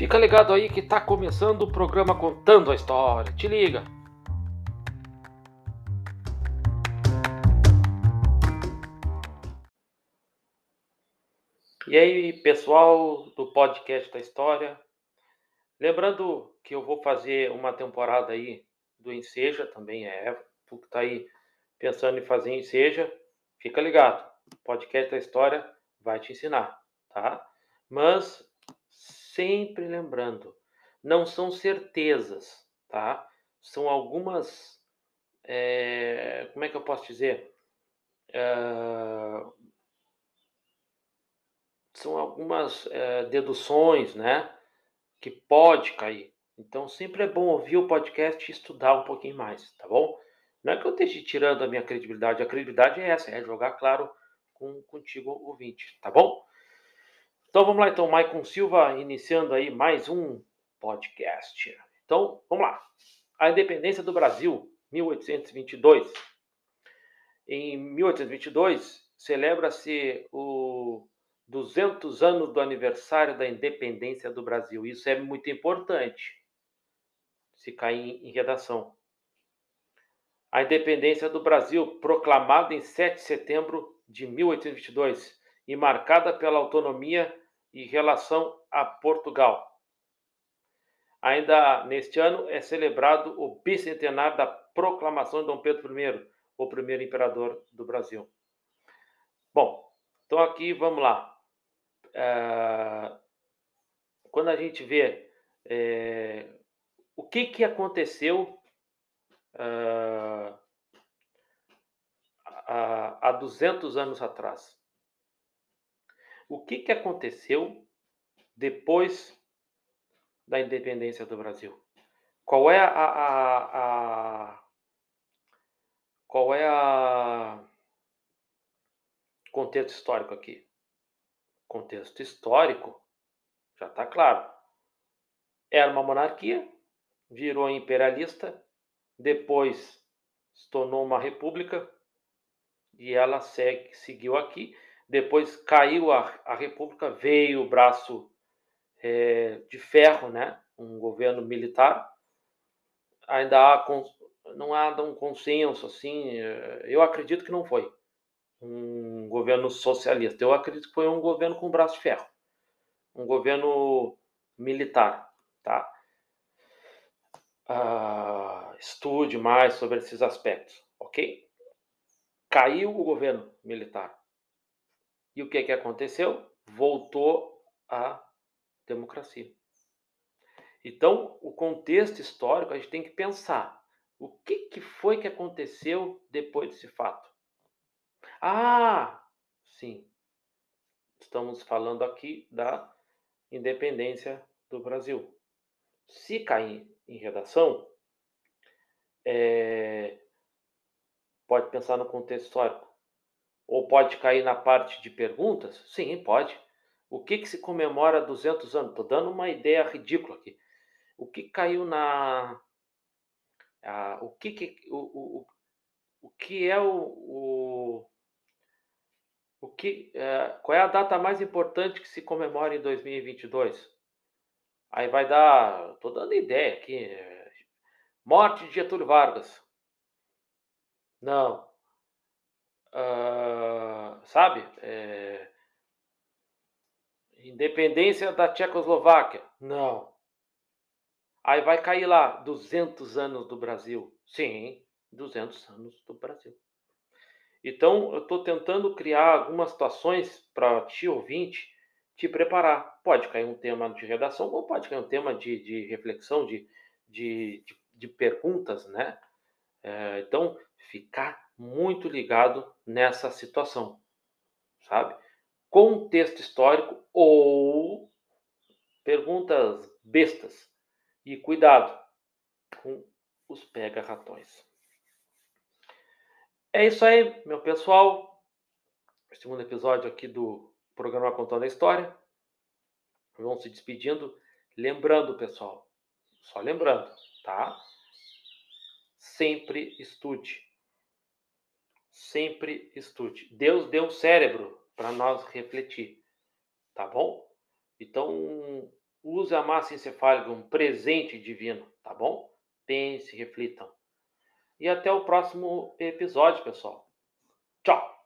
Fica ligado aí que tá começando o programa Contando a História. Te liga! E aí, pessoal do podcast da História. Lembrando que eu vou fazer uma temporada aí do Enseja, também é. Tu que tá aí pensando em fazer Enseja, fica ligado. O podcast da História vai te ensinar, tá? Mas sempre lembrando, não são certezas, tá? São algumas, é, como é que eu posso dizer? É, são algumas é, deduções, né? Que pode cair. Então sempre é bom ouvir o podcast e estudar um pouquinho mais, tá bom? Não é que eu esteja tirando a minha credibilidade, a credibilidade é essa, é jogar claro com contigo ouvinte, tá bom? Então vamos lá, então, Maicon Silva iniciando aí mais um podcast. Então, vamos lá. A independência do Brasil, 1822. Em 1822, celebra-se o 200 anos do aniversário da independência do Brasil. Isso é muito importante, se cair em redação. A independência do Brasil, proclamada em 7 de setembro de 1822 e marcada pela autonomia em relação a Portugal. Ainda neste ano é celebrado o bicentenário da proclamação de Dom Pedro I, o primeiro imperador do Brasil. Bom, então aqui vamos lá. É, quando a gente vê é, o que, que aconteceu é, há, há 200 anos atrás o que, que aconteceu depois da independência do Brasil? Qual é a, a, a qual é a contexto histórico aqui? Contexto histórico já está claro. Era uma monarquia, virou imperialista, depois se tornou uma república e ela segue, seguiu aqui depois caiu a, a República, veio o braço é, de ferro, né? um governo militar. Ainda há, não há um consenso assim, é, eu acredito que não foi um governo socialista, eu acredito que foi um governo com braço de ferro, um governo militar, tá? Ah, estude mais sobre esses aspectos, ok? Caiu o governo militar, e o que, que aconteceu? Voltou a democracia. Então, o contexto histórico, a gente tem que pensar o que, que foi que aconteceu depois desse fato. Ah, sim, estamos falando aqui da independência do Brasil. Se cair em redação, é, pode pensar no contexto histórico. Ou pode cair na parte de perguntas? Sim, pode. O que, que se comemora 200 anos? Estou dando uma ideia ridícula aqui. O que caiu na. Ah, o que, que o, o, o que é o, o, o que é, qual é a data mais importante que se comemora em 2022? Aí vai dar, estou dando ideia aqui, morte de Getúlio Vargas. Não, uh, sabe? É, independência da Tchecoslováquia? Não. Aí vai cair lá 200 anos do Brasil. Sim, 200 anos do Brasil. Então, eu estou tentando criar algumas situações para ti ouvinte te preparar. Pode cair um tema de redação ou pode cair um tema de, de reflexão, de, de, de, de perguntas, né? É, então, ficar muito ligado nessa situação, sabe? Contexto histórico ou perguntas bestas. E cuidado com os pega-ratões. É isso aí, meu pessoal. Segundo episódio aqui do programa Contando a História. Vamos se despedindo. Lembrando, pessoal, só lembrando, tá? Sempre estude sempre estude. Deus deu um cérebro para nós refletir, tá bom? Então, Use a massa encefálica, um presente divino, tá bom? Pense, reflitam. E até o próximo episódio, pessoal. Tchau!